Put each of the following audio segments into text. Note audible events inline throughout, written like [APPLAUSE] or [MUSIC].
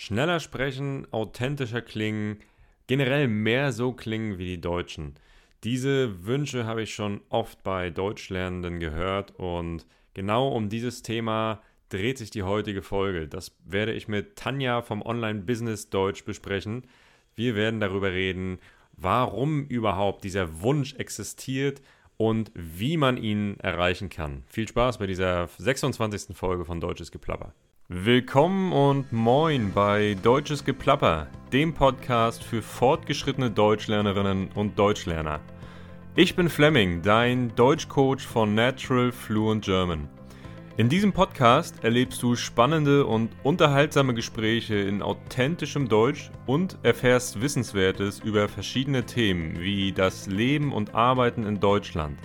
Schneller sprechen, authentischer klingen, generell mehr so klingen wie die Deutschen. Diese Wünsche habe ich schon oft bei Deutschlernenden gehört und genau um dieses Thema dreht sich die heutige Folge. Das werde ich mit Tanja vom Online Business Deutsch besprechen. Wir werden darüber reden, warum überhaupt dieser Wunsch existiert und wie man ihn erreichen kann. Viel Spaß bei dieser 26. Folge von Deutsches Geplapper. Willkommen und moin bei Deutsches Geplapper, dem Podcast für fortgeschrittene Deutschlernerinnen und Deutschlerner. Ich bin Fleming, dein Deutschcoach von Natural Fluent German. In diesem Podcast erlebst du spannende und unterhaltsame Gespräche in authentischem Deutsch und erfährst Wissenswertes über verschiedene Themen wie das Leben und Arbeiten in Deutschland,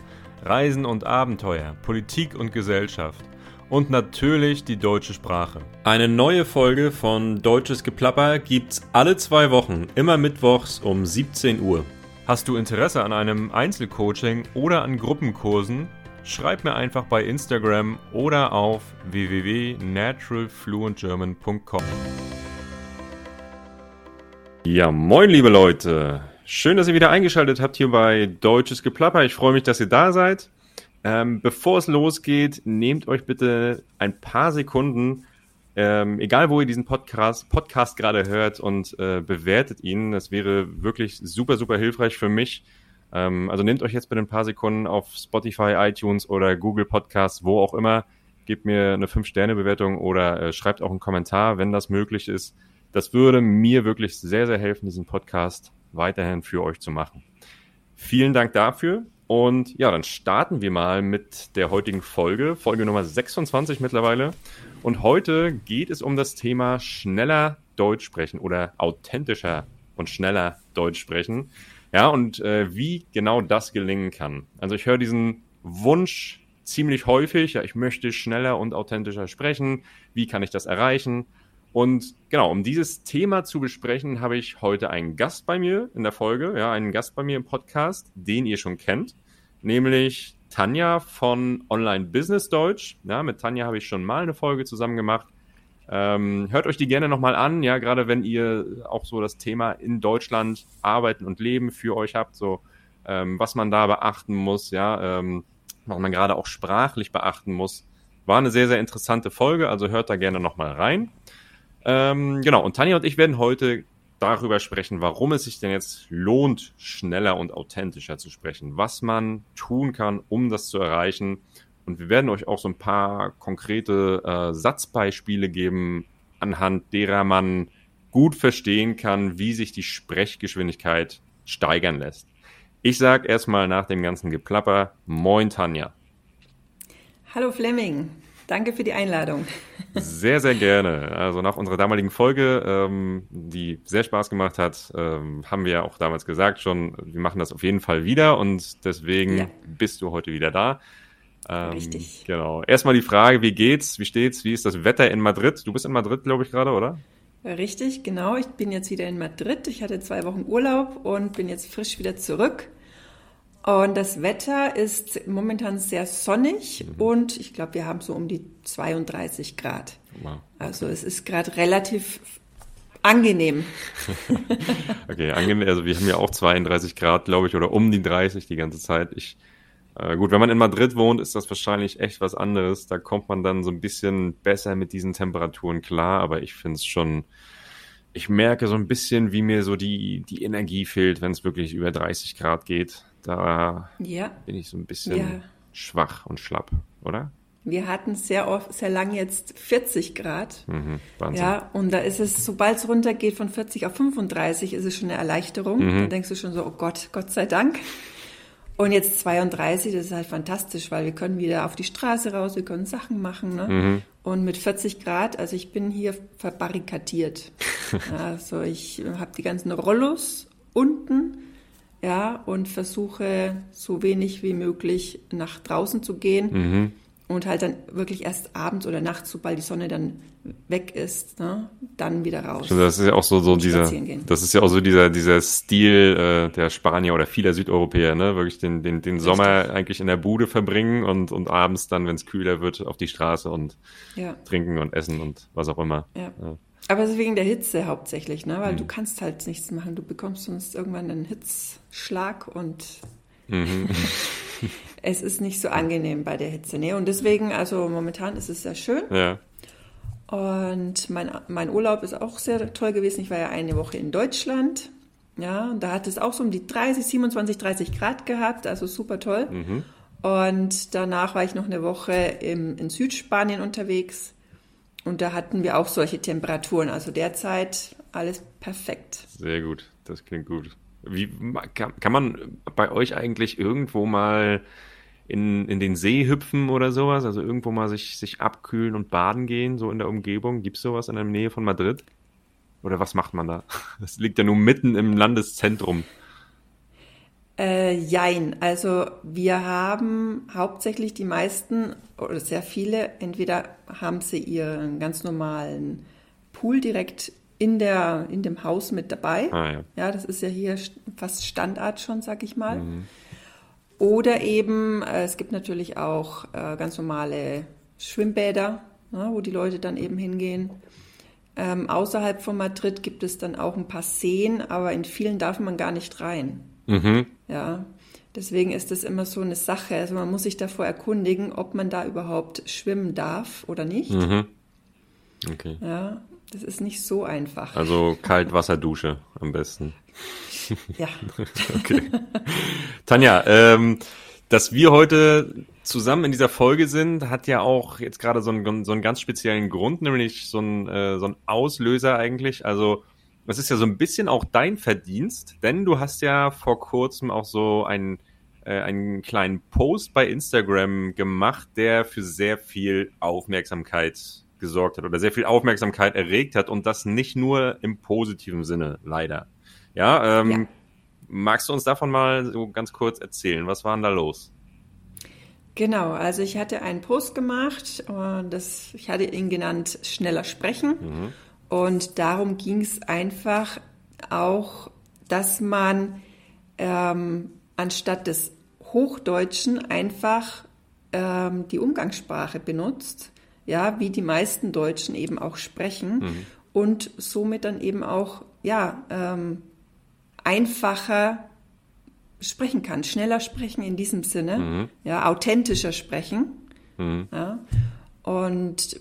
Reisen und Abenteuer, Politik und Gesellschaft und natürlich die deutsche Sprache. Eine neue Folge von Deutsches Geplapper gibt's alle zwei Wochen, immer mittwochs um 17 Uhr. Hast du Interesse an einem Einzelcoaching oder an Gruppenkursen? Schreib mir einfach bei Instagram oder auf www.naturalfluentgerman.com. Ja, moin liebe Leute. Schön, dass ihr wieder eingeschaltet habt hier bei Deutsches Geplapper. Ich freue mich, dass ihr da seid. Ähm, bevor es losgeht, nehmt euch bitte ein paar Sekunden, ähm, egal wo ihr diesen Podcast, Podcast gerade hört und äh, bewertet ihn. Das wäre wirklich super, super hilfreich für mich. Ähm, also nehmt euch jetzt bitte ein paar Sekunden auf Spotify, iTunes oder Google Podcasts, wo auch immer. Gebt mir eine 5-Sterne-Bewertung oder äh, schreibt auch einen Kommentar, wenn das möglich ist. Das würde mir wirklich sehr, sehr helfen, diesen Podcast weiterhin für euch zu machen. Vielen Dank dafür. Und ja, dann starten wir mal mit der heutigen Folge, Folge Nummer 26 mittlerweile. Und heute geht es um das Thema schneller Deutsch sprechen oder authentischer und schneller Deutsch sprechen. Ja, und äh, wie genau das gelingen kann. Also ich höre diesen Wunsch ziemlich häufig, ja, ich möchte schneller und authentischer sprechen. Wie kann ich das erreichen? Und genau, um dieses Thema zu besprechen, habe ich heute einen Gast bei mir in der Folge, ja, einen Gast bei mir im Podcast, den ihr schon kennt, nämlich Tanja von Online Business Deutsch. Ja, mit Tanja habe ich schon mal eine Folge zusammen gemacht. Ähm, hört euch die gerne nochmal an, ja, gerade wenn ihr auch so das Thema in Deutschland arbeiten und leben für euch habt, so ähm, was man da beachten muss, ja, ähm, was man gerade auch sprachlich beachten muss. War eine sehr, sehr interessante Folge, also hört da gerne nochmal rein. Ähm, genau, und Tanja und ich werden heute darüber sprechen, warum es sich denn jetzt lohnt, schneller und authentischer zu sprechen, was man tun kann, um das zu erreichen. Und wir werden euch auch so ein paar konkrete äh, Satzbeispiele geben, anhand derer man gut verstehen kann, wie sich die Sprechgeschwindigkeit steigern lässt. Ich sage erstmal nach dem ganzen Geplapper, moin Tanja. Hallo Fleming. Danke für die Einladung. Sehr, sehr gerne. Also nach unserer damaligen Folge, ähm, die sehr Spaß gemacht hat, ähm, haben wir ja auch damals gesagt schon, wir machen das auf jeden Fall wieder und deswegen ja. bist du heute wieder da. Ähm, Richtig. Genau. Erstmal die Frage, wie geht's, wie steht's, wie ist das Wetter in Madrid? Du bist in Madrid, glaube ich, gerade, oder? Richtig, genau. Ich bin jetzt wieder in Madrid. Ich hatte zwei Wochen Urlaub und bin jetzt frisch wieder zurück. Und das Wetter ist momentan sehr sonnig mhm. und ich glaube, wir haben so um die 32 Grad. Wow. Also es ist gerade relativ angenehm. [LAUGHS] okay, angenehm. Also wir haben ja auch 32 Grad, glaube ich, oder um die 30 die ganze Zeit. Ich, äh, gut, wenn man in Madrid wohnt, ist das wahrscheinlich echt was anderes. Da kommt man dann so ein bisschen besser mit diesen Temperaturen klar, aber ich finde es schon, ich merke so ein bisschen, wie mir so die, die Energie fehlt, wenn es wirklich über 30 Grad geht. Da ja. bin ich so ein bisschen ja. schwach und schlapp, oder? Wir hatten sehr oft, sehr lang jetzt 40 Grad. Mhm, ja, und da ist es, sobald es runtergeht von 40 auf 35, ist es schon eine Erleichterung. Mhm. Dann denkst du schon so, oh Gott, Gott sei Dank. Und jetzt 32, das ist halt fantastisch, weil wir können wieder auf die Straße raus, wir können Sachen machen. Ne? Mhm. Und mit 40 Grad, also ich bin hier verbarrikadiert. [LAUGHS] also ich habe die ganzen Rollos unten ja, und versuche so wenig wie möglich nach draußen zu gehen mhm. und halt dann wirklich erst abends oder nachts, sobald die Sonne dann weg ist, ne, dann wieder raus. Also das ist ja auch so, so dieser, das ist ja auch so dieser, dieser Stil äh, der Spanier oder vieler Südeuropäer, ne, wirklich den, den, den Sommer eigentlich in der Bude verbringen und, und abends dann, wenn es kühler wird, auf die Straße und ja. trinken und essen und was auch immer. Ja. ja. Aber es ist wegen der Hitze hauptsächlich, ne? weil mhm. du kannst halt nichts machen. Du bekommst sonst irgendwann einen Hitzschlag und mhm. [LAUGHS] es ist nicht so angenehm bei der Hitze. Nee, und deswegen, also momentan ist es sehr schön. Ja. Und mein, mein Urlaub ist auch sehr toll gewesen. Ich war ja eine Woche in Deutschland. Ja, und da hat es auch so um die 30, 27, 30 Grad gehabt, also super toll. Mhm. Und danach war ich noch eine Woche im, in Südspanien unterwegs. Und da hatten wir auch solche Temperaturen. Also derzeit alles perfekt. Sehr gut, das klingt gut. Wie kann, kann man bei euch eigentlich irgendwo mal in, in den See hüpfen oder sowas? Also irgendwo mal sich, sich abkühlen und baden gehen, so in der Umgebung? Gibt es sowas in der Nähe von Madrid? Oder was macht man da? [LAUGHS] Das liegt ja nur mitten im Landeszentrum. Äh, jein, also wir haben hauptsächlich die meisten oder sehr viele, entweder haben sie ihren ganz normalen Pool direkt in, der, in dem Haus mit dabei. Ah, ja. ja, das ist ja hier fast Standard schon, sag ich mal. Mhm. Oder eben, äh, es gibt natürlich auch äh, ganz normale Schwimmbäder, ne, wo die Leute dann eben hingehen. Ähm, außerhalb von Madrid gibt es dann auch ein paar Seen, aber in vielen darf man gar nicht rein. Mhm. Ja, deswegen ist das immer so eine Sache. Also man muss sich davor erkundigen, ob man da überhaupt schwimmen darf oder nicht. Mhm. Okay. Ja, das ist nicht so einfach. Also Kaltwasserdusche am besten. [LAUGHS] Ja. [LAUGHS] okay. Tanja, ähm, dass wir heute zusammen in dieser Folge sind, hat ja auch jetzt gerade so einen, so einen ganz speziellen Grund, nämlich so ein, äh, so ein Auslöser eigentlich. Also das ist ja so ein bisschen auch dein Verdienst, denn du hast ja vor kurzem auch so einen, äh, einen kleinen Post bei Instagram gemacht, der für sehr viel Aufmerksamkeit gesorgt hat oder sehr viel Aufmerksamkeit erregt hat und das nicht nur im positiven Sinne, leider. Ja, ähm, ja. magst du uns davon mal so ganz kurz erzählen? Was war denn da los? Genau, also ich hatte einen Post gemacht, und das, ich hatte ihn genannt Schneller sprechen. Mhm. Und darum ging es einfach auch, dass man ähm, anstatt des Hochdeutschen einfach ähm, die Umgangssprache benutzt, ja, wie die meisten Deutschen eben auch sprechen mhm. und somit dann eben auch, ja, ähm, einfacher sprechen kann, schneller sprechen in diesem Sinne, mhm. ja, authentischer sprechen. Mhm. Ja. Und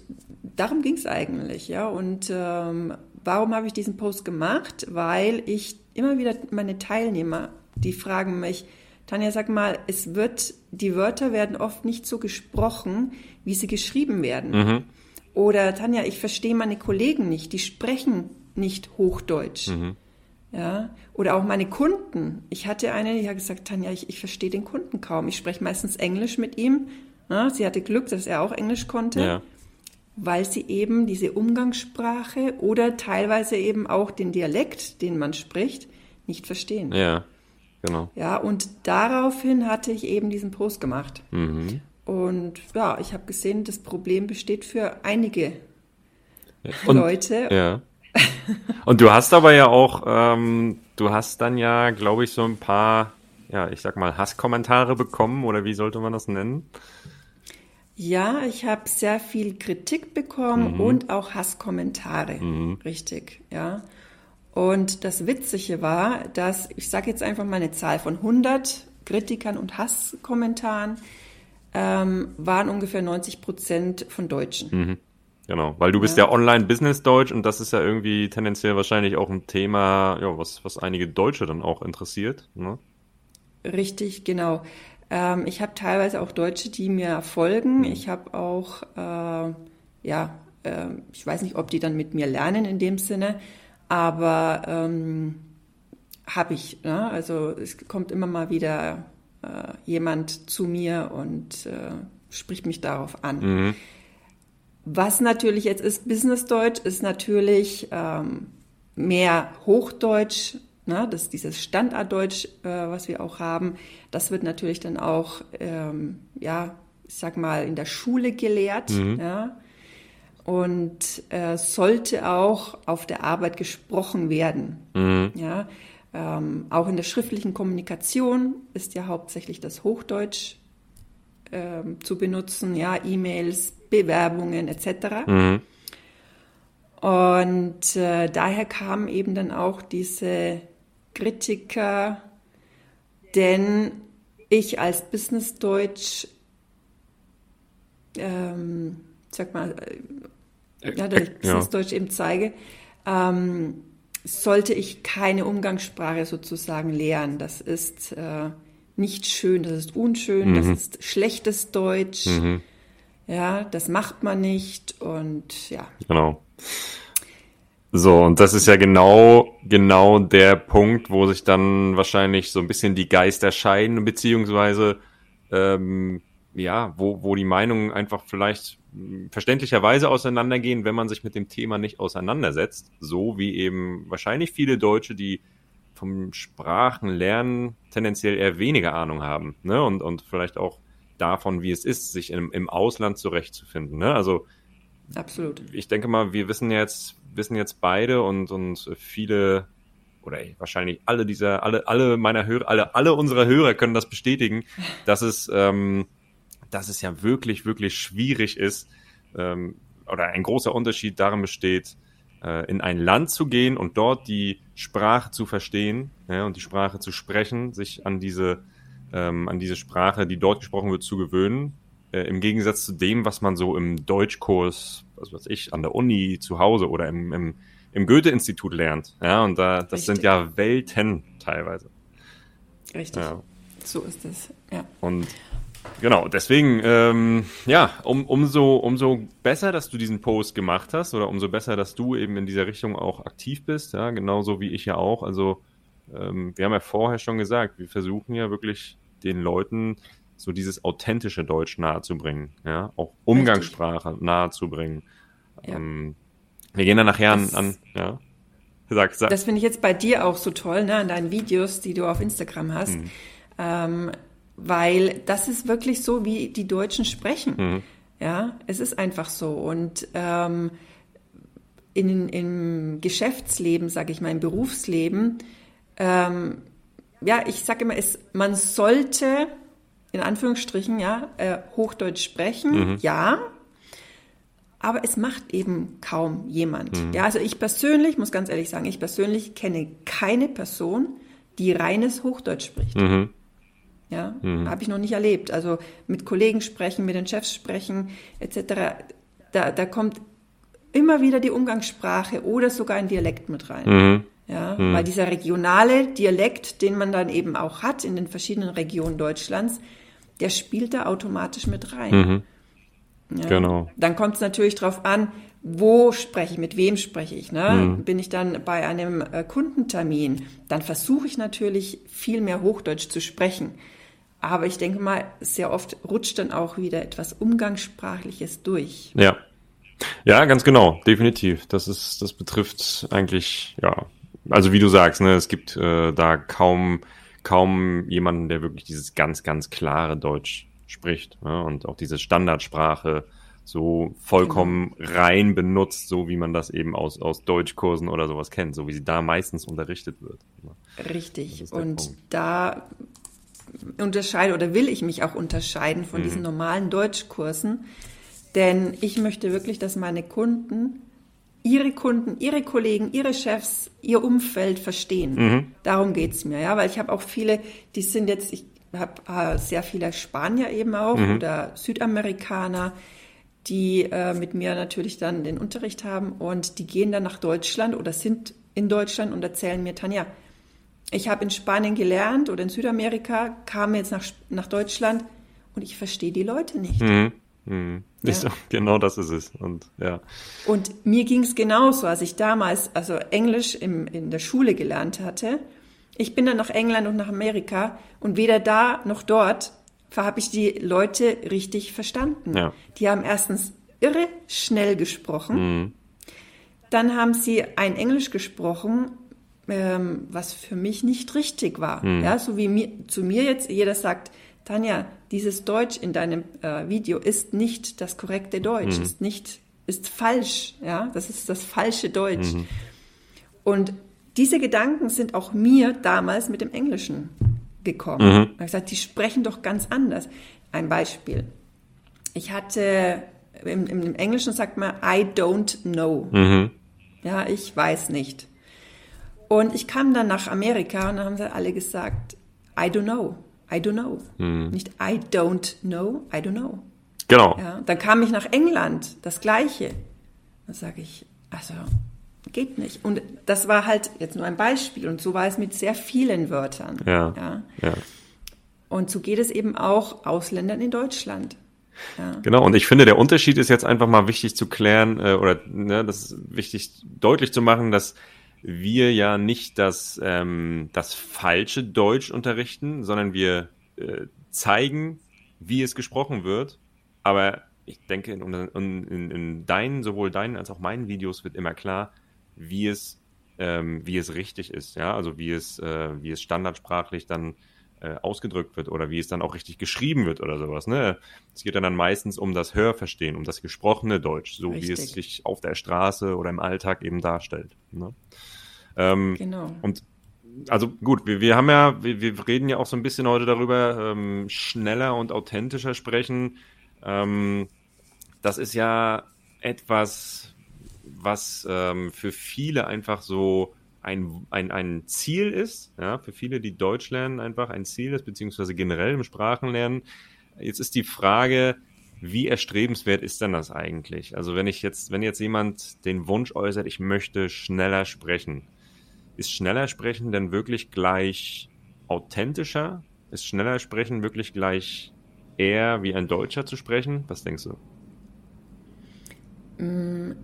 darum ging es eigentlich, ja. Und ähm, warum habe ich diesen Post gemacht? Weil ich immer wieder meine Teilnehmer, die fragen mich, Tanja, sag mal, es wird, die Wörter werden oft nicht so gesprochen, wie sie geschrieben werden. Mhm. Oder Tanja, ich verstehe meine Kollegen nicht, die sprechen nicht Hochdeutsch. Mhm. Ja, oder auch meine Kunden. Ich hatte eine, die hat gesagt, Tanja, ich, ich verstehe den Kunden kaum. Ich spreche meistens Englisch mit ihm. Ja, sie hatte Glück, dass er auch Englisch konnte. Ja weil sie eben diese Umgangssprache oder teilweise eben auch den Dialekt, den man spricht, nicht verstehen. Ja, genau. Ja, und daraufhin hatte ich eben diesen Post gemacht. Mhm. Und ja, ich habe gesehen, das Problem besteht für einige und, Leute. Ja. Und du hast aber ja auch, ähm, du hast dann ja, glaube ich, so ein paar, ja, ich sag mal, Hasskommentare bekommen oder wie sollte man das nennen? Ja, ich habe sehr viel Kritik bekommen mhm. und auch Hasskommentare. Mhm. Richtig, ja. Und das Witzige war, dass, ich sage jetzt einfach mal eine Zahl von 100 Kritikern und Hasskommentaren, ähm, waren ungefähr 90 Prozent von Deutschen. Mhm. Genau, weil du bist ja, ja Online-Business-Deutsch und das ist ja irgendwie tendenziell wahrscheinlich auch ein Thema, ja, was, was einige Deutsche dann auch interessiert. Ne? Richtig, genau. Ähm, ich habe teilweise auch Deutsche, die mir folgen. Mhm. Ich habe auch, äh, ja, äh, ich weiß nicht, ob die dann mit mir lernen in dem Sinne, aber ähm, habe ich. Ne? Also es kommt immer mal wieder äh, jemand zu mir und äh, spricht mich darauf an. Mhm. Was natürlich jetzt ist, Business-Deutsch ist natürlich ähm, mehr Hochdeutsch Ne, das, dieses Standarddeutsch, äh, was wir auch haben, das wird natürlich dann auch, ähm, ja, ich sag mal, in der Schule gelehrt. Mhm. Ja, und äh, sollte auch auf der Arbeit gesprochen werden. Mhm. Ja, ähm, auch in der schriftlichen Kommunikation ist ja hauptsächlich das Hochdeutsch ähm, zu benutzen, ja, E-Mails, Bewerbungen etc. Mhm. Und äh, daher kamen eben dann auch diese Kritiker, denn ich als Business Deutsch, ähm, sag mal, äh, ja, dass ich Business Deutsch eben zeige, ähm, sollte ich keine Umgangssprache sozusagen lehren. Das ist äh, nicht schön, das ist unschön, mhm. das ist schlechtes Deutsch. Mhm. Ja, das macht man nicht und ja. Genau. So, und das ist ja genau, genau der Punkt, wo sich dann wahrscheinlich so ein bisschen die Geister scheiden, beziehungsweise, ähm, ja, wo, wo die Meinungen einfach vielleicht verständlicherweise auseinandergehen, wenn man sich mit dem Thema nicht auseinandersetzt. So wie eben wahrscheinlich viele Deutsche, die vom Sprachenlernen tendenziell eher weniger Ahnung haben, ne, und, und vielleicht auch davon, wie es ist, sich im, im Ausland zurechtzufinden, ne, also, Absolut. Ich denke mal, wir wissen jetzt, wissen jetzt beide und, und viele oder wahrscheinlich alle dieser, alle, alle meiner Hörer, alle, alle unserer Hörer können das bestätigen, [LAUGHS] dass es, ähm, dass es ja wirklich, wirklich schwierig ist, ähm, oder ein großer Unterschied darin besteht, äh, in ein Land zu gehen und dort die Sprache zu verstehen ja, und die Sprache zu sprechen, sich an diese, ähm, an diese Sprache, die dort gesprochen wird, zu gewöhnen. Äh, Im Gegensatz zu dem, was man so im Deutschkurs was weiß ich, an der Uni, zu Hause oder im, im, im Goethe-Institut lernt. Ja, und da, das Richtig. sind ja Welten teilweise. Richtig. Ja. So ist es, ja. Und genau, deswegen, ähm, ja, um, umso, umso besser, dass du diesen Post gemacht hast oder umso besser, dass du eben in dieser Richtung auch aktiv bist, ja, genauso wie ich ja auch. Also, ähm, wir haben ja vorher schon gesagt, wir versuchen ja wirklich den Leuten so dieses authentische Deutsch nahezubringen, ja, auch Umgangssprache Richtig. nahezubringen. Ja. Ähm, wir gehen dann nachher das, an, ja. Sag, sag. Das finde ich jetzt bei dir auch so toll, ne, an deinen Videos, die du auf Instagram hast, mhm. ähm, weil das ist wirklich so, wie die Deutschen sprechen. Mhm. Ja, es ist einfach so und ähm, in, im Geschäftsleben, sage ich mal, im Berufsleben, ähm, ja, ich sage immer, es, man sollte in Anführungsstrichen, ja, äh, Hochdeutsch sprechen, mhm. ja, aber es macht eben kaum jemand. Mhm. Ja, also ich persönlich, muss ganz ehrlich sagen, ich persönlich kenne keine Person, die reines Hochdeutsch spricht. Mhm. Ja, mhm. habe ich noch nicht erlebt. Also mit Kollegen sprechen, mit den Chefs sprechen, etc. Da, da kommt immer wieder die Umgangssprache oder sogar ein Dialekt mit rein. Mhm. Ja, mhm. weil dieser regionale Dialekt, den man dann eben auch hat in den verschiedenen Regionen Deutschlands, der spielt da automatisch mit rein. Mhm. Ja. Genau. Dann kommt es natürlich darauf an, wo spreche ich, mit wem spreche ich. Ne? Mhm. Bin ich dann bei einem äh, Kundentermin, dann versuche ich natürlich viel mehr Hochdeutsch zu sprechen. Aber ich denke mal, sehr oft rutscht dann auch wieder etwas Umgangssprachliches durch. Ja. Ja, ganz genau, definitiv. Das ist, das betrifft eigentlich, ja, also wie du sagst, ne, es gibt äh, da kaum kaum jemanden, der wirklich dieses ganz, ganz klare Deutsch spricht ne? und auch diese Standardsprache so vollkommen genau. rein benutzt, so wie man das eben aus, aus Deutschkursen oder sowas kennt, so wie sie da meistens unterrichtet wird. Ne? Richtig. Und Punkt. da unterscheide oder will ich mich auch unterscheiden von mhm. diesen normalen Deutschkursen, denn ich möchte wirklich, dass meine Kunden ihre Kunden, ihre Kollegen, ihre Chefs, ihr Umfeld verstehen. Mhm. Darum geht's mir, ja, weil ich habe auch viele, die sind jetzt, ich habe äh, sehr viele Spanier eben auch mhm. oder Südamerikaner, die äh, mit mir natürlich dann den Unterricht haben und die gehen dann nach Deutschland oder sind in Deutschland und erzählen mir, Tanja, ich habe in Spanien gelernt oder in Südamerika, kam jetzt nach, nach Deutschland und ich verstehe die Leute nicht. Mhm. Ja. So, genau das ist es. Und, ja. und mir ging es genauso, als ich damals also Englisch im, in der Schule gelernt hatte. Ich bin dann nach England und nach Amerika und weder da noch dort habe ich die Leute richtig verstanden. Ja. Die haben erstens irre schnell gesprochen. Mhm. Dann haben sie ein Englisch gesprochen, ähm, was für mich nicht richtig war. Mhm. Ja, so wie mir, zu mir jetzt jeder sagt, Tanja, dieses Deutsch in deinem äh, Video ist nicht das korrekte Deutsch, mhm. ist nicht, ist falsch, ja, das ist das falsche Deutsch. Mhm. Und diese Gedanken sind auch mir damals mit dem Englischen gekommen. Mhm. Ich habe gesagt, die sprechen doch ganz anders. Ein Beispiel. Ich hatte, im, im Englischen sagt man, I don't know. Mhm. Ja, ich weiß nicht. Und ich kam dann nach Amerika und dann haben sie alle gesagt, I don't know, I don't know. Mhm. Nicht I don't know, I don't know. Genau. Ja, dann kam ich nach England, das Gleiche. Dann sage ich, also geht nicht. Und das war halt jetzt nur ein Beispiel und so war es mit sehr vielen Wörtern. Ja. ja. ja. Und so geht es eben auch Ausländern in Deutschland. Ja. Genau, und ich finde, der Unterschied ist jetzt einfach mal wichtig zu klären äh, oder ne, das ist wichtig deutlich zu machen, dass wir ja nicht das, ähm, das falsche Deutsch unterrichten, sondern wir äh, zeigen, wie es gesprochen wird. Aber ich denke, in, in, in deinen, sowohl deinen als auch meinen Videos wird immer klar, wie es, ähm, wie es richtig ist, ja, also wie es, äh, wie es standardsprachlich dann äh, ausgedrückt wird oder wie es dann auch richtig geschrieben wird oder sowas. Ne? Es geht dann, meistens um das Hörverstehen, um das gesprochene Deutsch, so richtig. wie es sich auf der Straße oder im Alltag eben darstellt. Ne? Ähm, genau. Und also gut, wir, wir haben ja, wir, wir reden ja auch so ein bisschen heute darüber, ähm, schneller und authentischer sprechen. Ähm, das ist ja etwas, was ähm, für viele einfach so ein, ein, ein Ziel ist, ja, für viele, die Deutsch lernen, einfach ein Ziel ist, beziehungsweise generell im Sprachenlernen. Jetzt ist die Frage, wie erstrebenswert ist denn das eigentlich? Also wenn ich jetzt, wenn jetzt jemand den Wunsch äußert, ich möchte schneller sprechen, ist schneller sprechen denn wirklich gleich authentischer? Ist schneller sprechen wirklich gleich eher wie ein Deutscher zu sprechen? Was denkst du? Mm,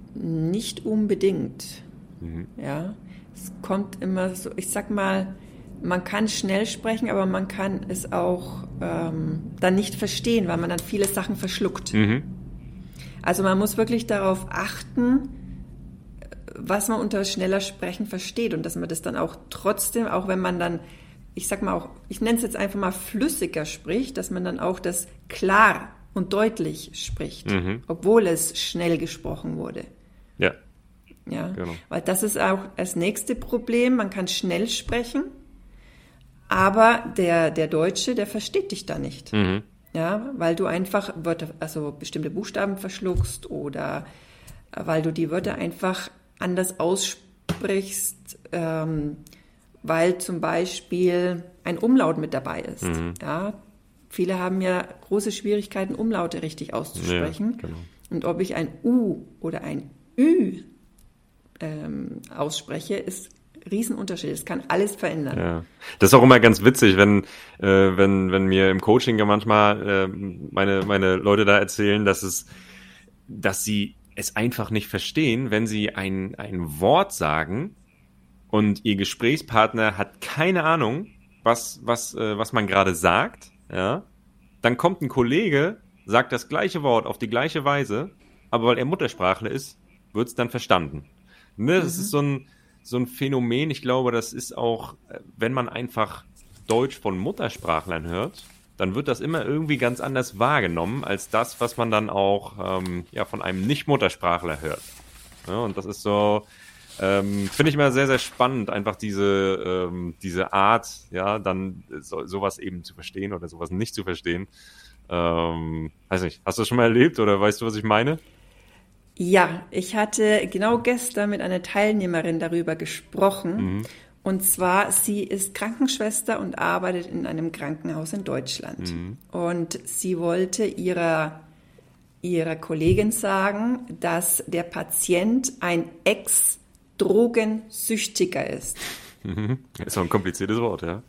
nicht unbedingt. Mhm. Ja, es kommt immer so, ich sag mal, man kann schnell sprechen, aber man kann es auch ähm, dann nicht verstehen, weil man dann viele Sachen verschluckt. Mhm. Also man muss wirklich darauf achten, was man unter schneller Sprechen versteht und dass man das dann auch trotzdem, auch wenn man dann, ich sag mal auch, ich nenne es jetzt einfach mal flüssiger spricht, dass man dann auch das klar und deutlich spricht, mhm. obwohl es schnell gesprochen wurde. Ja. Ja, genau. weil das ist auch das nächste Problem. Man kann schnell sprechen, aber der, der Deutsche, der versteht dich da nicht. Mhm. Ja, weil du einfach Wörter, also bestimmte Buchstaben verschluckst oder weil du die Wörter einfach anders aussprichst, ähm, weil zum Beispiel ein Umlaut mit dabei ist. Mhm. Ja, Viele haben ja große Schwierigkeiten, Umlaute richtig auszusprechen. Ja, genau. Und ob ich ein U oder ein Ü ähm, ausspreche, ist Riesenunterschied. Es kann alles verändern. Ja. Das ist auch immer ganz witzig, wenn, äh, wenn, wenn mir im Coaching ja manchmal äh, meine, meine Leute da erzählen, dass es, dass sie es einfach nicht verstehen, wenn sie ein, ein Wort sagen und ihr Gesprächspartner hat keine Ahnung, was, was, äh, was man gerade sagt ja, dann kommt ein Kollege, sagt das gleiche Wort auf die gleiche Weise, aber weil er Muttersprachler ist, wird es dann verstanden. Ne, das mhm. ist so ein, so ein Phänomen, ich glaube, das ist auch, wenn man einfach Deutsch von Muttersprachlern hört, dann wird das immer irgendwie ganz anders wahrgenommen als das, was man dann auch ähm, ja, von einem Nicht-Muttersprachler hört. Ja, und das ist so, ähm, Finde ich immer sehr, sehr spannend, einfach diese, ähm, diese Art, ja, dann so, sowas eben zu verstehen oder sowas nicht zu verstehen. Ähm, weiß nicht, hast du das schon mal erlebt oder weißt du, was ich meine? Ja, ich hatte genau gestern mit einer Teilnehmerin darüber gesprochen. Mhm. Und zwar, sie ist Krankenschwester und arbeitet in einem Krankenhaus in Deutschland. Mhm. Und sie wollte ihrer, ihrer Kollegin sagen, dass der Patient ein Ex- Drogensüchtiger ist. Mhm. ist auch ein kompliziertes Wort, ja.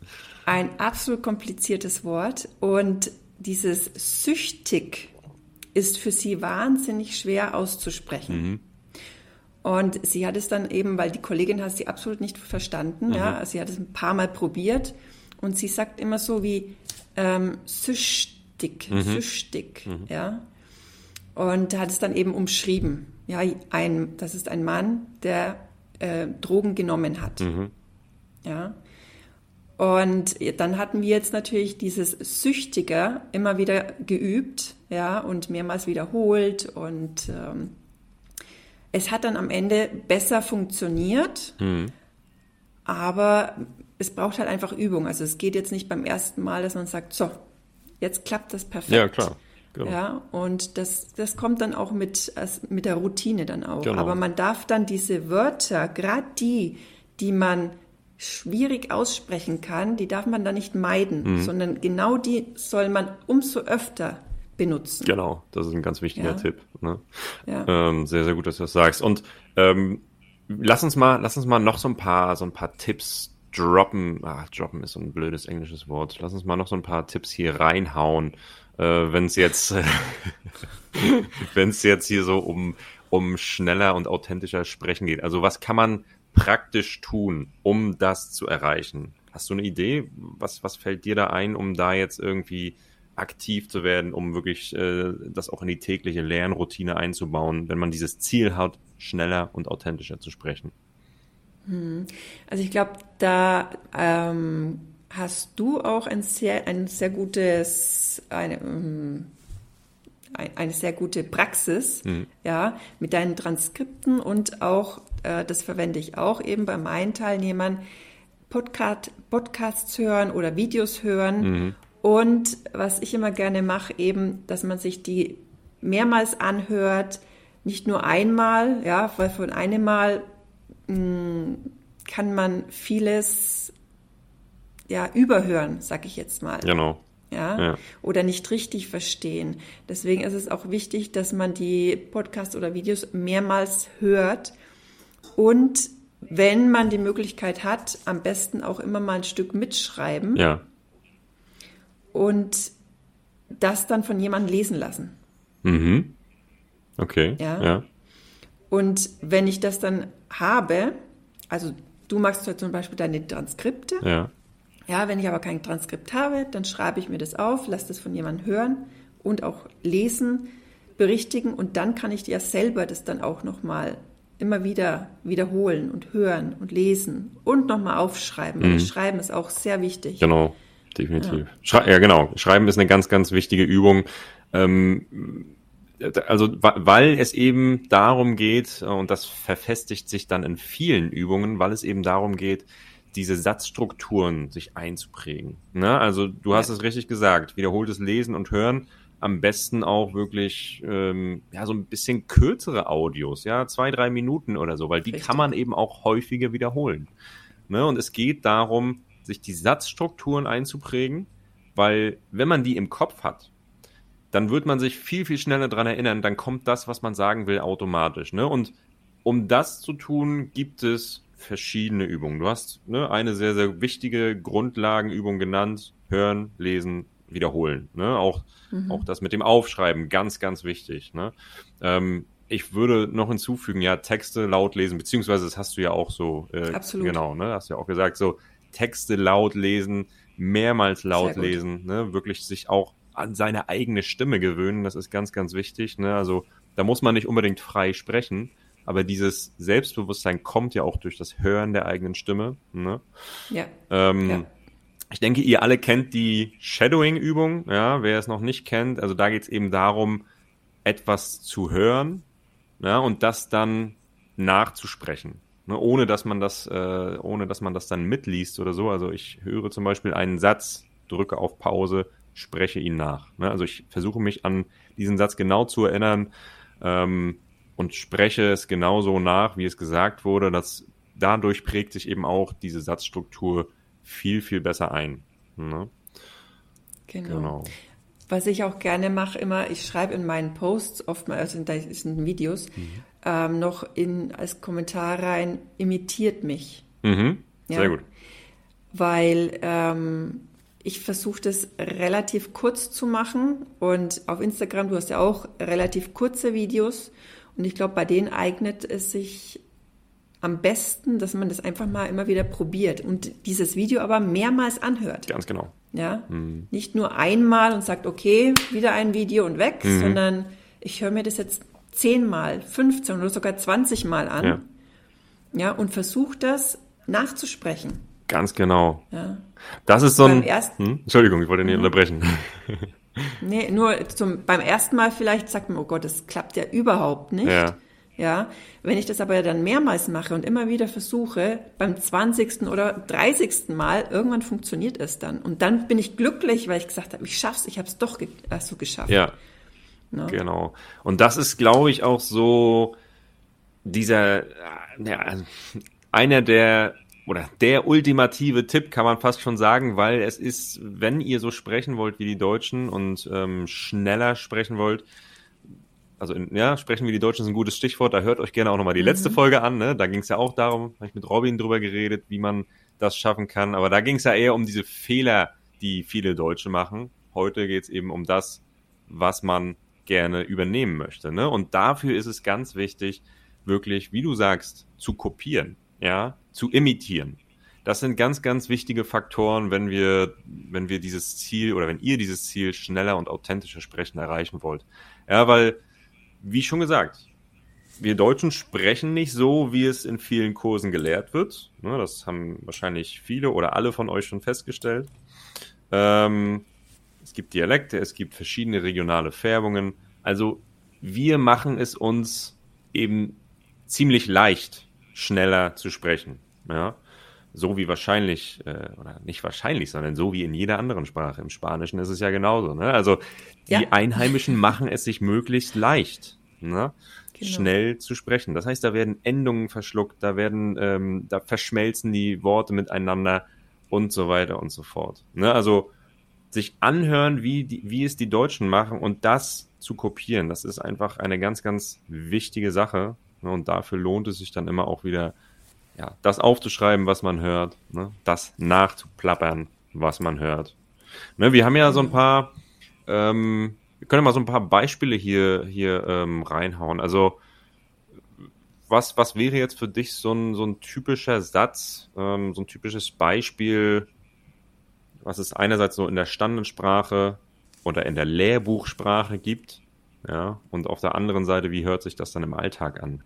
Ein absolut kompliziertes Wort. Und dieses süchtig ist für sie wahnsinnig schwer auszusprechen. Mhm. Und sie hat es dann eben, weil die Kollegin hat sie absolut nicht verstanden, mhm. ja, sie hat es ein paar Mal probiert und sie sagt immer so wie ähm, süchtig, mhm. süchtig, mhm. ja. Und hat es dann eben umschrieben. Ja, ein, das ist ein Mann, der äh, Drogen genommen hat. Mhm. Ja. Und dann hatten wir jetzt natürlich dieses Süchtige immer wieder geübt, ja, und mehrmals wiederholt und ähm, es hat dann am Ende besser funktioniert, mhm. aber es braucht halt einfach Übung. Also es geht jetzt nicht beim ersten Mal, dass man sagt, so, jetzt klappt das perfekt. Ja, klar. Genau. Ja, und das, das kommt dann auch mit, mit der Routine dann auch. Genau. Aber man darf dann diese Wörter, gerade die, die man schwierig aussprechen kann, die darf man dann nicht meiden, mhm. sondern genau die soll man umso öfter benutzen. Genau, das ist ein ganz wichtiger ja. Tipp. Ne? Ja. Ähm, sehr, sehr gut, dass du das sagst. Und ähm, lass uns mal, lass uns mal noch so ein paar, so ein paar Tipps droppen. Ah, droppen ist so ein blödes englisches Wort. Lass uns mal noch so ein paar Tipps hier reinhauen, äh, wenn es jetzt, [LAUGHS] wenn es jetzt hier so um um schneller und authentischer sprechen geht. Also was kann man praktisch tun, um das zu erreichen? Hast du eine Idee? Was was fällt dir da ein, um da jetzt irgendwie aktiv zu werden, um wirklich äh, das auch in die tägliche Lernroutine einzubauen, wenn man dieses Ziel hat, schneller und authentischer zu sprechen? Hm. Also ich glaube, da ähm, hast du auch ein sehr, ein sehr gutes, eine, ähm, eine sehr gute Praxis, mhm. ja, mit deinen Transkripten und auch, äh, das verwende ich auch eben bei meinen Teilnehmern, Podcast, Podcasts hören oder Videos hören mhm. Und was ich immer gerne mache, eben, dass man sich die mehrmals anhört, nicht nur einmal, ja, weil von einem Mal mh, hm, kann man vieles ja überhören, sag ich jetzt mal. Genau. Ja, ja, oder nicht richtig verstehen. Deswegen ist es auch wichtig, dass man die Podcasts oder Videos mehrmals hört und wenn man die Möglichkeit hat, am besten auch immer mal ein Stück mitschreiben. Ja und das dann von jemandem lesen lassen. Mhm. Okay. Ja. ja. Und wenn ich das dann habe, also du machst ja zum Beispiel deine Transkripte. Ja. Ja, wenn ich aber kein Transkript habe, dann schreibe ich mir das auf, lasse das von jemandem hören und auch lesen, berichtigen und dann kann ich ja selber das dann auch nochmal immer wieder wiederholen und hören und lesen und nochmal aufschreiben. Mhm. Schreiben ist auch sehr wichtig. Genau definitiv. Ja. ja, genau. Schreiben ist eine ganz, ganz wichtige Übung. Ähm, also weil es eben darum geht, und das verfestigt sich dann in vielen Übungen, weil es eben darum geht, diese Satzstrukturen sich einzuprägen. Ne? Also du hast es richtig gesagt, wiederholtes Lesen und Hören, am besten auch wirklich ähm, ja so ein bisschen kürzere Audios, ja zwei drei Minuten oder so, weil die richtig. kann man eben auch häufiger wiederholen. Ne? Und es geht darum, sich die Satzstrukturen einzuprägen, weil wenn man die im Kopf hat, dann wird man sich viel, viel schneller daran erinnern, dann kommt das, was man sagen will, automatisch. Ne? Und um das zu tun, gibt es verschiedene Übungen. Du hast ne, eine sehr, sehr wichtige Grundlagenübung genannt, hören, lesen, wiederholen. Ne? Auch, mhm. auch das mit dem Aufschreiben, ganz, ganz wichtig. Ne? Ähm, ich würde noch hinzufügen, ja, Texte laut lesen, beziehungsweise das hast du ja auch so, äh, Absolut. genau, ne, hast du ja auch gesagt, so Texte laut lesen, mehrmals laut lesen, ne? wirklich sich auch an seine eigene Stimme gewöhnen. Das ist ganz, ganz wichtig. Ne? Also da muss man nicht unbedingt frei sprechen, aber dieses Selbstbewusstsein kommt ja auch durch das Hören der eigenen Stimme. Ne? Ja. Ähm, ja. Ich denke, ihr alle kennt die Shadowing-Übung. Ja, wer es noch nicht kennt, also da geht es eben darum, etwas zu hören ja, und das dann nachzusprechen. Ne, ohne dass man das, äh, ohne dass man das dann mitliest oder so. Also ich höre zum Beispiel einen Satz, drücke auf Pause, spreche ihn nach. Ne? Also ich versuche mich an diesen Satz genau zu erinnern ähm, und spreche es genauso nach, wie es gesagt wurde. Das, dadurch prägt sich eben auch diese Satzstruktur viel, viel besser ein. Ne? Genau. genau. Was ich auch gerne mache, immer, ich schreibe in meinen Posts, oftmals, also in diesen Videos, mhm. Ähm, noch in, als Kommentar rein, imitiert mich. Mhm. Sehr ja? gut. Weil ähm, ich versuche das relativ kurz zu machen und auf Instagram, du hast ja auch relativ kurze Videos und ich glaube, bei denen eignet es sich am besten, dass man das einfach mal immer wieder probiert und dieses Video aber mehrmals anhört. Ganz genau. Ja, mhm. nicht nur einmal und sagt, okay, wieder ein Video und weg, mhm. sondern ich höre mir das jetzt zehnmal, 15 oder sogar 20 Mal an. Ja, ja und versuche das nachzusprechen. Ganz genau. Ja. Das ist so ein. Ersten, hm? Entschuldigung, ich wollte nicht mhm. unterbrechen. [LAUGHS] nee, nur zum, beim ersten Mal vielleicht sagt man, oh Gott, das klappt ja überhaupt nicht. Ja. Ja, wenn ich das aber dann mehrmals mache und immer wieder versuche, beim 20. oder 30. Mal, irgendwann funktioniert es dann. Und dann bin ich glücklich, weil ich gesagt habe, ich schaff's, ich habe es doch ge also geschafft. Ja. Ne? Genau. Und das ist, glaube ich, auch so dieser, ja, einer der oder der ultimative Tipp kann man fast schon sagen, weil es ist, wenn ihr so sprechen wollt wie die Deutschen und ähm, schneller sprechen wollt, also in, ja, sprechen wie die Deutschen ist ein gutes Stichwort, da hört euch gerne auch nochmal die letzte mhm. Folge an, ne? da ging es ja auch darum, habe ich mit Robin drüber geredet, wie man das schaffen kann, aber da ging es ja eher um diese Fehler, die viele Deutsche machen. Heute geht es eben um das, was man gerne übernehmen möchte. Ne? Und dafür ist es ganz wichtig, wirklich, wie du sagst, zu kopieren, ja, zu imitieren. Das sind ganz, ganz wichtige Faktoren, wenn wir, wenn wir dieses Ziel oder wenn ihr dieses Ziel schneller und authentischer sprechen erreichen wollt. Ja, weil, wie schon gesagt, wir Deutschen sprechen nicht so, wie es in vielen Kursen gelehrt wird. Ne, das haben wahrscheinlich viele oder alle von euch schon festgestellt. Ähm, es gibt Dialekte, es gibt verschiedene regionale Färbungen. Also wir machen es uns eben ziemlich leicht, schneller zu sprechen. Ja? So wie wahrscheinlich, äh, oder nicht wahrscheinlich, sondern so wie in jeder anderen Sprache. Im Spanischen ist es ja genauso. Ne? Also die ja. Einheimischen [LAUGHS] machen es sich möglichst leicht, ne? Genau. schnell zu sprechen. Das heißt, da werden Endungen verschluckt, da werden, ähm, da verschmelzen die Worte miteinander und so weiter und so fort. Ne? Also sich anhören, wie, die, wie es die Deutschen machen und das zu kopieren, das ist einfach eine ganz, ganz wichtige Sache. Ne? Und dafür lohnt es sich dann immer auch wieder, ja, das aufzuschreiben, was man hört, ne? das nachzuplappern, was man hört. Ne? Wir haben ja so ein paar, ähm, wir können mal so ein paar Beispiele hier, hier ähm, reinhauen. Also, was, was wäre jetzt für dich so ein, so ein typischer Satz, ähm, so ein typisches Beispiel, was es einerseits so in der Standardsprache oder in der Lehrbuchsprache gibt, ja, und auf der anderen Seite, wie hört sich das dann im Alltag an?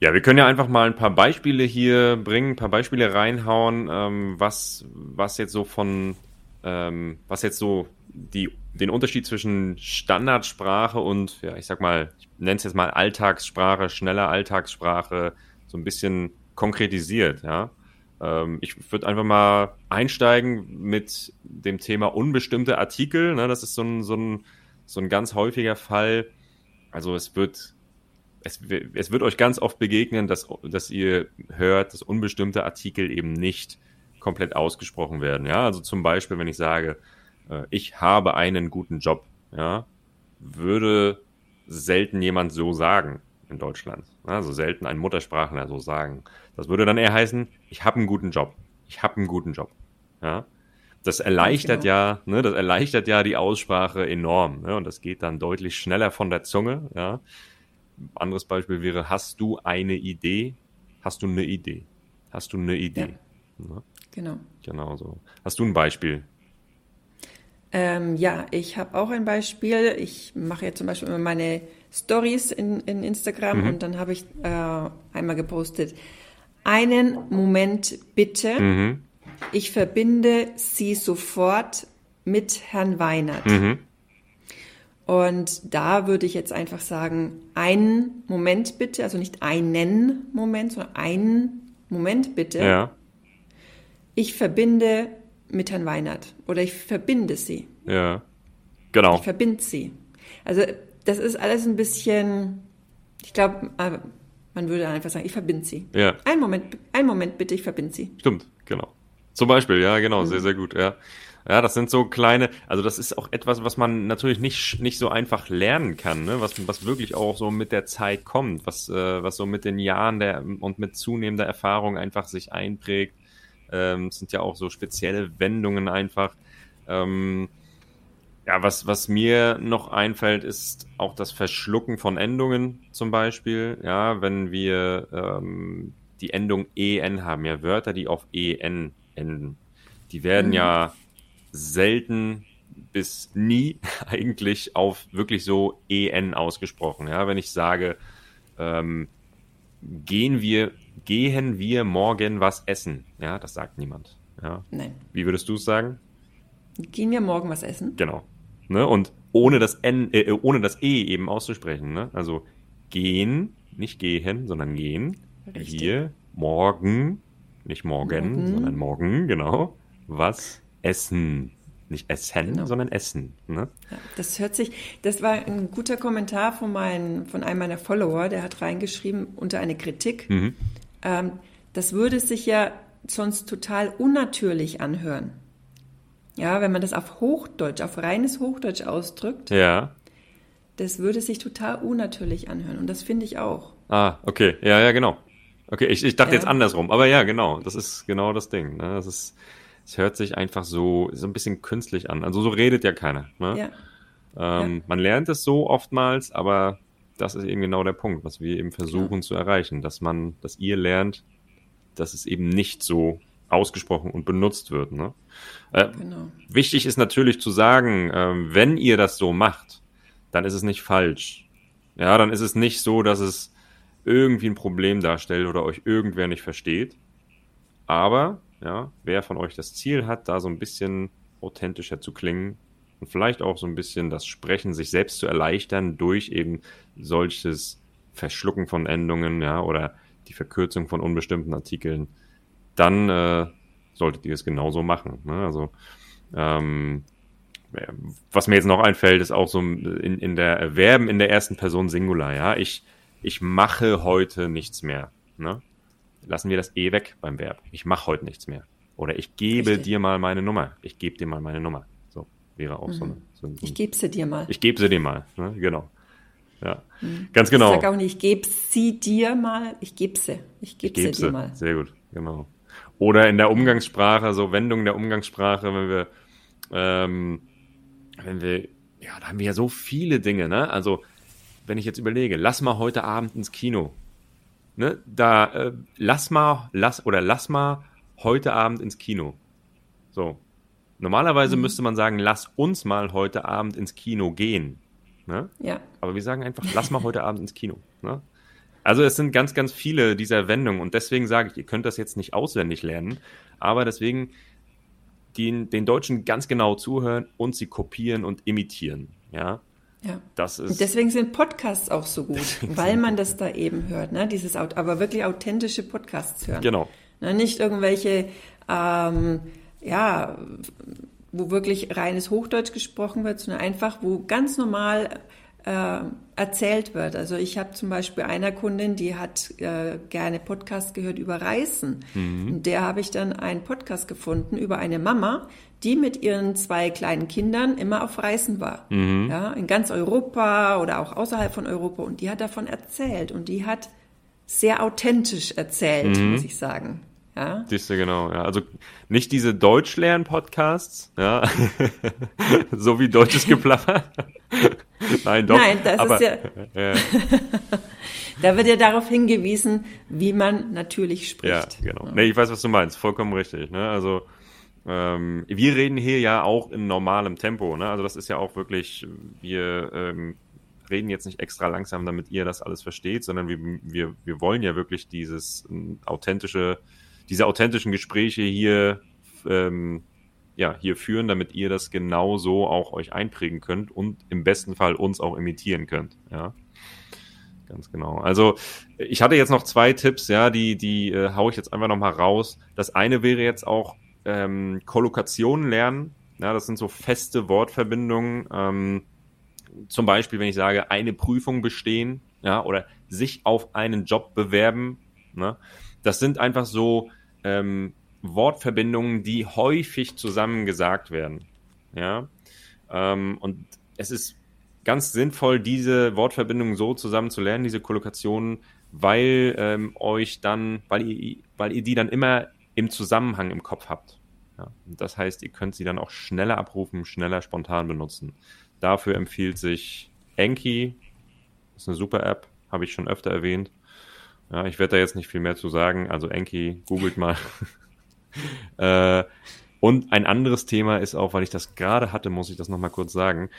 Ja, wir können ja einfach mal ein paar Beispiele hier bringen, ein paar Beispiele reinhauen, ähm, was, was jetzt so von, ähm, was jetzt so die, den Unterschied zwischen Standardsprache und, ja, ich sag mal, ich nenne es jetzt mal Alltagssprache, schneller Alltagssprache, so ein bisschen konkretisiert, ja. Ähm, ich würde einfach mal einsteigen mit dem Thema unbestimmte Artikel. Ne? Das ist so ein, so, ein, so ein ganz häufiger Fall. Also es wird, es, es wird euch ganz oft begegnen, dass, dass ihr hört, dass unbestimmte Artikel eben nicht komplett ausgesprochen werden. Ja, also zum Beispiel, wenn ich sage, äh, ich habe einen guten Job, ja, würde selten jemand so sagen in Deutschland. Also selten ein Muttersprachler so sagen. Das würde dann eher heißen, ich habe einen guten Job. Ich habe einen guten Job. Ja. Das erleichtert genau. ja, ne, das erleichtert ja die Aussprache enorm. Ne, und das geht dann deutlich schneller von der Zunge. Ja. Anderes Beispiel wäre, hast du eine Idee? Hast du eine Idee? Hast du eine Idee? Ja. Ne? Genau. Genau so. Hast du ein Beispiel? Ähm, ja, ich habe auch ein Beispiel. Ich mache jetzt zum Beispiel immer meine Stories in, in Instagram mhm. und dann habe ich äh, einmal gepostet, einen Moment bitte. Mhm. Ich verbinde Sie sofort mit Herrn Weinert. Mhm. Und da würde ich jetzt einfach sagen, einen Moment bitte, also nicht einen Moment, sondern einen Moment bitte. Ja. Ich verbinde mit Herrn Weinert oder ich verbinde sie. Ja, genau. Ich verbinde sie. Also das ist alles ein bisschen, ich glaube, äh, man würde einfach sagen, ich verbinde sie. Ja. Ein Moment, ein Moment bitte, ich verbinde sie. Stimmt, genau. Zum Beispiel, ja, genau, mhm. sehr, sehr gut, ja. Ja, das sind so kleine, also das ist auch etwas, was man natürlich nicht, nicht so einfach lernen kann, ne? was, was wirklich auch so mit der Zeit kommt, was, äh, was so mit den Jahren der, und mit zunehmender Erfahrung einfach sich einprägt. Ähm, sind ja auch so spezielle Wendungen einfach. Ähm, ja, was, was mir noch einfällt, ist auch das Verschlucken von Endungen zum Beispiel. Ja, wenn wir ähm, die Endung en haben, ja, Wörter, die auf en enden, die werden mhm. ja selten bis nie [LAUGHS] eigentlich auf wirklich so en ausgesprochen. Ja, wenn ich sage, ähm, gehen wir, gehen wir morgen was essen? Ja, das sagt niemand. Ja. Nein. Wie würdest du es sagen? Gehen wir morgen was essen? Genau. Ne? Und ohne das N, äh, ohne das E eben auszusprechen. Ne? Also gehen, nicht gehen, sondern gehen. Richtig. Wir morgen, nicht morgen, morgen, sondern morgen, genau. Was essen. Nicht essen, genau. sondern essen. Ne? Ja, das hört sich, das war ein guter Kommentar von, mein, von einem meiner Follower, der hat reingeschrieben unter eine Kritik. Mhm. Ähm, das würde sich ja sonst total unnatürlich anhören. Ja, wenn man das auf Hochdeutsch, auf reines Hochdeutsch ausdrückt. Ja. Das würde sich total unnatürlich anhören. Und das finde ich auch. Ah, okay. Ja, ja, genau. Okay, ich, ich dachte ja. jetzt andersrum. Aber ja, genau. Das ist genau das Ding. Ne? Das ist, es hört sich einfach so, so ein bisschen künstlich an. Also so redet ja keiner. Ne? Ja. Ähm, ja. Man lernt es so oftmals, aber das ist eben genau der Punkt, was wir eben versuchen zu erreichen, dass man, dass ihr lernt, dass es eben nicht so ausgesprochen und benutzt wird. Ne? Äh, genau. Wichtig ist natürlich zu sagen, äh, wenn ihr das so macht, dann ist es nicht falsch. Ja, dann ist es nicht so, dass es irgendwie ein Problem darstellt oder euch irgendwer nicht versteht. Aber, ja, wer von euch das Ziel hat, da so ein bisschen authentischer zu klingen und vielleicht auch so ein bisschen das Sprechen sich selbst zu erleichtern durch eben solches Verschlucken von Endungen, ja, oder die Verkürzung von unbestimmten Artikeln, dann äh, solltet ihr es genauso machen. Ne? Also ähm, was mir jetzt noch einfällt, ist auch so in, in der Erwerben in der ersten Person Singular, ja. Ich, ich mache heute nichts mehr. Ne? Lassen wir das eh weg beim Verb. Ich mache heute nichts mehr. Oder ich gebe Richtig. dir mal meine Nummer. Ich gebe dir mal meine Nummer. So wäre auch mhm. so, eine, so ein, Ich gebe sie dir mal. Ich gebe sie dir mal. Ne? Genau. Ja, mhm. ganz genau. Ich sage auch nicht, ich gebe sie dir mal, ich gebe sie. Ich gebe sie, sie dir mal. Sehr gut, genau. Oder in der Umgangssprache, so Wendung der Umgangssprache, wenn wir, ähm, wenn wir, ja, da haben wir ja so viele Dinge, ne? Also, wenn ich jetzt überlege, lass mal heute Abend ins Kino. Ne? Da, äh, lass mal, lass, oder lass mal heute Abend ins Kino. So. Normalerweise mhm. müsste man sagen, lass uns mal heute Abend ins Kino gehen. Ne? Ja. Aber wir sagen einfach, lass mal heute Abend ins Kino. Ne? Also es sind ganz, ganz viele dieser Wendungen und deswegen sage ich, ihr könnt das jetzt nicht auswendig lernen, aber deswegen den, den Deutschen ganz genau zuhören und sie kopieren und imitieren. Ja. Ja. Das ist deswegen sind Podcasts auch so gut, [LAUGHS] weil man das da eben hört, ne? Dieses aber wirklich authentische Podcasts hören. Genau. Ne? Nicht irgendwelche ähm, ja, wo wirklich reines Hochdeutsch gesprochen wird, sondern einfach, wo ganz normal äh, erzählt wird. Also ich habe zum Beispiel einer Kundin, die hat äh, gerne Podcast gehört über Reisen. Mhm. Und der habe ich dann einen Podcast gefunden über eine Mama, die mit ihren zwei kleinen Kindern immer auf Reisen war. Mhm. Ja, in ganz Europa oder auch außerhalb von Europa. Und die hat davon erzählt. Und die hat sehr authentisch erzählt, mhm. muss ich sagen. Ja. Siehst du, genau. Ja. Also nicht diese Deutschlern-Podcasts, ja. [LAUGHS] so wie deutsches Geplapper. [LAUGHS] Nein, doch. Nein, das aber, ist ja. [LAUGHS] ja. [LAUGHS] da wird ja darauf hingewiesen, wie man natürlich spricht. Ja, genau. Ja. Nee, ich weiß, was du meinst. Vollkommen richtig. Ne? Also ähm, wir reden hier ja auch in normalem Tempo. Ne? Also das ist ja auch wirklich, wir ähm, reden jetzt nicht extra langsam, damit ihr das alles versteht, sondern wir, wir, wir wollen ja wirklich dieses ähm, authentische diese authentischen Gespräche hier, ähm, ja, hier führen, damit ihr das genauso auch euch einprägen könnt und im besten Fall uns auch imitieren könnt. Ja. Ganz genau. Also ich hatte jetzt noch zwei Tipps, ja, die, die äh, hau ich jetzt einfach nochmal raus. Das eine wäre jetzt auch ähm, Kollokationen lernen. Ja, das sind so feste Wortverbindungen. Ähm, zum Beispiel, wenn ich sage, eine Prüfung bestehen, ja, oder sich auf einen Job bewerben. Ne? Das sind einfach so ähm, Wortverbindungen, die häufig zusammen gesagt werden. Ja. Ähm, und es ist ganz sinnvoll, diese Wortverbindungen so zusammen zu lernen, diese Kollokationen, weil ähm, euch dann, weil ihr, weil ihr die dann immer im Zusammenhang im Kopf habt. Ja. Das heißt, ihr könnt sie dann auch schneller abrufen, schneller spontan benutzen. Dafür empfiehlt sich Enki, ist eine super App, habe ich schon öfter erwähnt. Ja, ich werde da jetzt nicht viel mehr zu sagen. Also Enki, googelt mal. [LAUGHS] [LAUGHS] äh, und ein anderes Thema ist auch, weil ich das gerade hatte, muss ich das nochmal kurz sagen.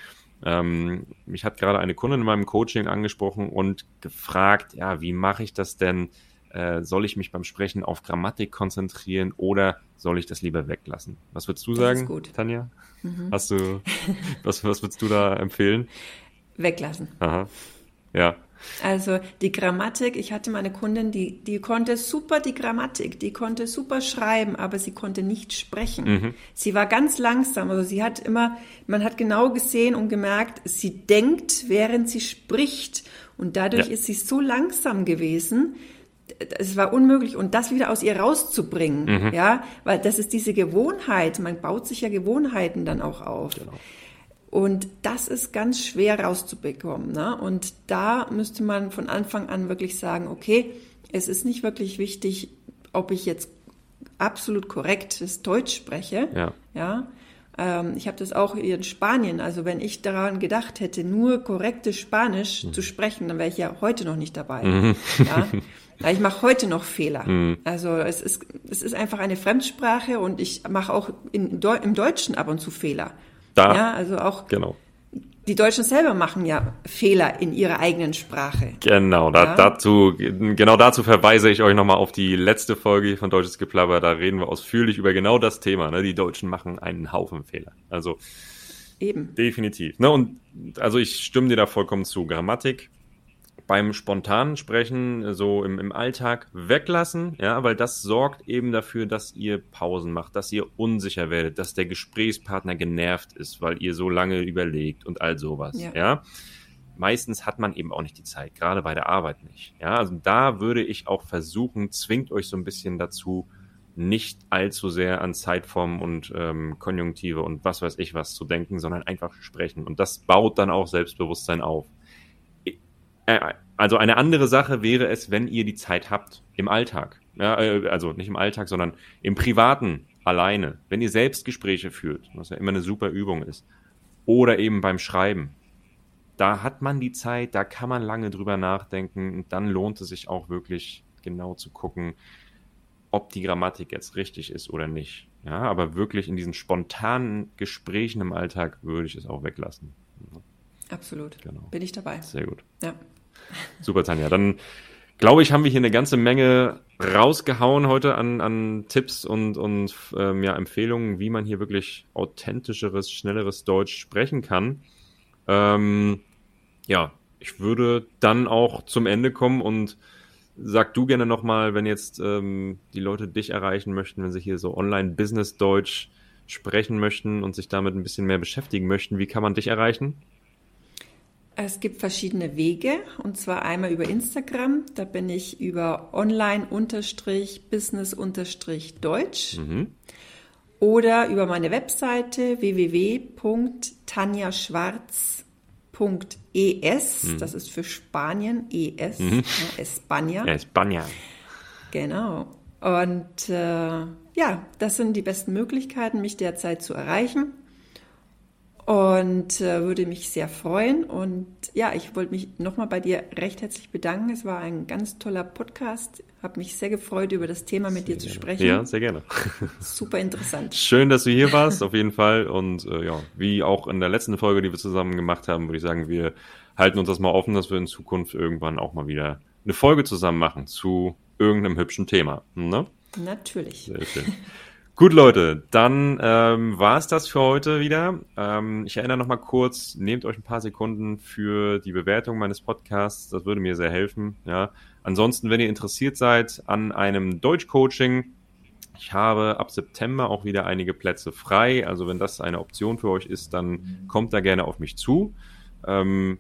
Ähm, mich hat gerade eine Kundin in meinem Coaching angesprochen und gefragt, ja, wie mache ich das denn? Äh, soll ich mich beim Sprechen auf Grammatik konzentrieren oder soll ich das lieber weglassen? Was würdest du sagen, Tanja? Mhm. Hast du, [LAUGHS] was, was würdest du da empfehlen? Weglassen. Aha. Ja. Also die Grammatik, ich hatte meine Kundin, die, die konnte super die Grammatik, die konnte super schreiben, aber sie konnte nicht sprechen. Mhm. Sie war ganz langsam, also sie hat immer, man hat genau gesehen und gemerkt, sie denkt, während sie spricht. Und dadurch ja. ist sie so langsam gewesen, es war unmöglich und das wieder aus ihr rauszubringen, mhm. ja, weil das ist diese Gewohnheit, man baut sich ja Gewohnheiten dann auch auf. Genau. Und das ist ganz schwer rauszubekommen. Ne? Und da müsste man von Anfang an wirklich sagen, okay, es ist nicht wirklich wichtig, ob ich jetzt absolut korrektes Deutsch spreche. Ja. ja? Ähm, ich habe das auch in Spanien. Also wenn ich daran gedacht hätte, nur korrektes Spanisch mhm. zu sprechen, dann wäre ich ja heute noch nicht dabei. Mhm. Ja? [LAUGHS] Ich mache heute noch Fehler. Mhm. Also es ist, es ist einfach eine Fremdsprache und ich mache auch in, im Deutschen ab und zu Fehler. Da, ja, also auch genau. die Deutschen selber machen ja Fehler in ihrer eigenen Sprache. Genau, da, ja. dazu, genau dazu verweise ich euch nochmal auf die letzte Folge von Deutsches Geplapper. Da reden wir ausführlich über genau das Thema. Ne? Die Deutschen machen einen Haufen Fehler. Also Eben. Definitiv. Ne, und also ich stimme dir da vollkommen zu. Grammatik beim spontanen Sprechen so im, im Alltag weglassen, ja, weil das sorgt eben dafür, dass ihr Pausen macht, dass ihr unsicher werdet, dass der Gesprächspartner genervt ist, weil ihr so lange überlegt und all sowas, ja. ja. Meistens hat man eben auch nicht die Zeit, gerade bei der Arbeit nicht. Ja, also da würde ich auch versuchen, zwingt euch so ein bisschen dazu, nicht allzu sehr an Zeitform und ähm, Konjunktive und was weiß ich was zu denken, sondern einfach sprechen. Und das baut dann auch Selbstbewusstsein auf. Äh, also eine andere Sache wäre es, wenn ihr die Zeit habt im Alltag. Ja, äh, also nicht im Alltag, sondern im Privaten alleine. Wenn ihr selbst Gespräche führt, was ja immer eine super Übung ist. Oder eben beim Schreiben. Da hat man die Zeit, da kann man lange drüber nachdenken und dann lohnt es sich auch wirklich genau zu gucken, ob die Grammatik jetzt richtig ist oder nicht. Ja, aber wirklich in diesen spontanen Gesprächen im Alltag würde ich es auch weglassen. Absolut. Genau. Bin ich dabei. Sehr gut. Ja. Super, Tanja. Dann glaube ich, haben wir hier eine ganze Menge rausgehauen heute an, an Tipps und, und ähm, ja, Empfehlungen, wie man hier wirklich authentischeres, schnelleres Deutsch sprechen kann. Ähm, ja, ich würde dann auch zum Ende kommen und sag du gerne nochmal, wenn jetzt ähm, die Leute dich erreichen möchten, wenn sie hier so Online-Business-Deutsch sprechen möchten und sich damit ein bisschen mehr beschäftigen möchten, wie kann man dich erreichen? Es gibt verschiedene Wege und zwar einmal über Instagram. Da bin ich über online-business-deutsch mhm. oder über meine Webseite www.tanjaschwarz.es. Mhm. Das ist für Spanien, ES, mhm. äh, España. España. Genau. Und äh, ja, das sind die besten Möglichkeiten, mich derzeit zu erreichen und äh, würde mich sehr freuen. Und ja, ich wollte mich nochmal bei dir recht herzlich bedanken. Es war ein ganz toller Podcast. Habe mich sehr gefreut, über das Thema mit sehr dir gerne. zu sprechen. Ja, sehr gerne. [LAUGHS] Super interessant. Schön, dass du hier warst, auf jeden Fall. Und äh, ja, wie auch in der letzten Folge, die wir zusammen gemacht haben, würde ich sagen, wir halten uns das mal offen, dass wir in Zukunft irgendwann auch mal wieder eine Folge zusammen machen zu irgendeinem hübschen Thema. Ne? Natürlich. Sehr schön. [LAUGHS] Gut, Leute, dann ähm, war es das für heute wieder. Ähm, ich erinnere noch mal kurz, nehmt euch ein paar Sekunden für die Bewertung meines Podcasts. Das würde mir sehr helfen. Ja. Ansonsten, wenn ihr interessiert seid an einem Deutsch-Coaching, ich habe ab September auch wieder einige Plätze frei. Also wenn das eine Option für euch ist, dann kommt da gerne auf mich zu. Ähm,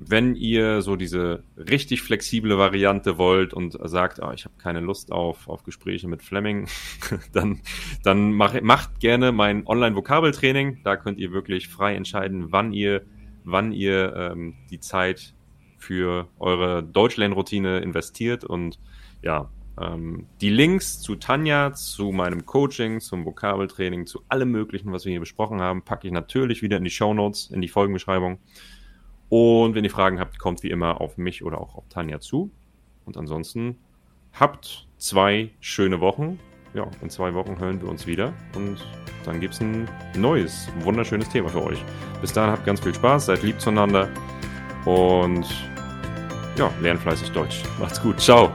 wenn ihr so diese richtig flexible Variante wollt und sagt, oh, ich habe keine Lust auf, auf Gespräche mit Fleming, [LAUGHS] dann, dann mach, macht gerne mein Online-Vokabeltraining. Da könnt ihr wirklich frei entscheiden, wann ihr, wann ihr ähm, die Zeit für eure Deutschlernroutine investiert. Und ja, ähm, die Links zu Tanja, zu meinem Coaching, zum Vokabeltraining, zu allem Möglichen, was wir hier besprochen haben, packe ich natürlich wieder in die Show Notes, in die Folgenbeschreibung. Und wenn ihr Fragen habt, kommt wie immer auf mich oder auch auf Tanja zu. Und ansonsten habt zwei schöne Wochen. Ja, in zwei Wochen hören wir uns wieder und dann gibt es ein neues, wunderschönes Thema für euch. Bis dahin habt ganz viel Spaß, seid lieb zueinander und ja, lernt fleißig Deutsch. Macht's gut. Ciao.